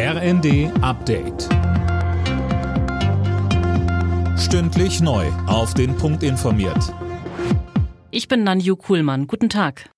RND Update. Stündlich neu. Auf den Punkt informiert. Ich bin Nanju Kuhlmann. Guten Tag.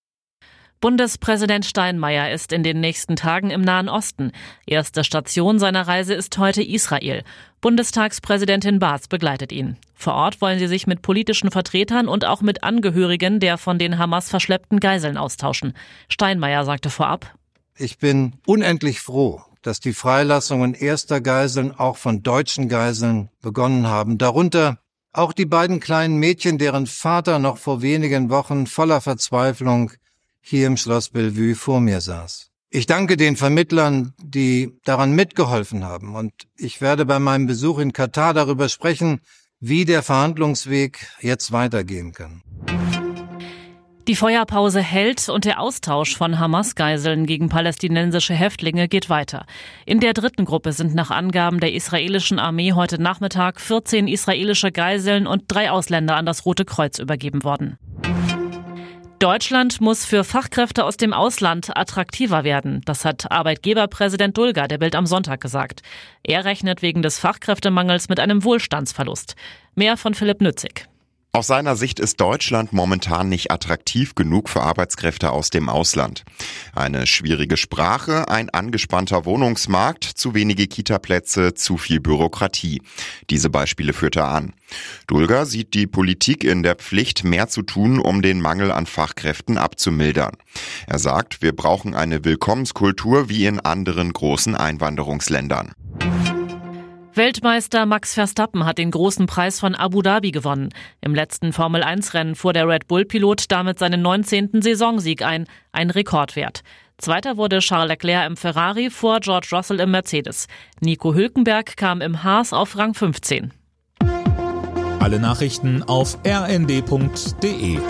Bundespräsident Steinmeier ist in den nächsten Tagen im Nahen Osten. Erste Station seiner Reise ist heute Israel. Bundestagspräsidentin Baas begleitet ihn. Vor Ort wollen sie sich mit politischen Vertretern und auch mit Angehörigen der von den Hamas verschleppten Geiseln austauschen. Steinmeier sagte vorab, ich bin unendlich froh, dass die Freilassungen erster Geiseln auch von deutschen Geiseln begonnen haben, darunter auch die beiden kleinen Mädchen, deren Vater noch vor wenigen Wochen voller Verzweiflung hier im Schloss Bellevue vor mir saß. Ich danke den Vermittlern, die daran mitgeholfen haben, und ich werde bei meinem Besuch in Katar darüber sprechen, wie der Verhandlungsweg jetzt weitergehen kann. Die Feuerpause hält und der Austausch von Hamas-Geiseln gegen palästinensische Häftlinge geht weiter. In der dritten Gruppe sind nach Angaben der israelischen Armee heute Nachmittag 14 israelische Geiseln und drei Ausländer an das Rote Kreuz übergeben worden. Deutschland muss für Fachkräfte aus dem Ausland attraktiver werden. Das hat Arbeitgeberpräsident Dulger der Bild am Sonntag gesagt. Er rechnet wegen des Fachkräftemangels mit einem Wohlstandsverlust. Mehr von Philipp Nützig. Aus seiner Sicht ist Deutschland momentan nicht attraktiv genug für Arbeitskräfte aus dem Ausland. Eine schwierige Sprache, ein angespannter Wohnungsmarkt, zu wenige Kitaplätze, zu viel Bürokratie. Diese Beispiele führt er an. Dulger sieht die Politik in der Pflicht, mehr zu tun, um den Mangel an Fachkräften abzumildern. Er sagt, wir brauchen eine Willkommenskultur wie in anderen großen Einwanderungsländern. Weltmeister Max Verstappen hat den großen Preis von Abu Dhabi gewonnen. Im letzten Formel-1-Rennen fuhr der Red Bull-Pilot damit seinen 19. Saisonsieg ein, ein Rekordwert. Zweiter wurde Charles Leclerc im Ferrari vor George Russell im Mercedes. Nico Hülkenberg kam im Haas auf Rang 15. Alle Nachrichten auf rnd.de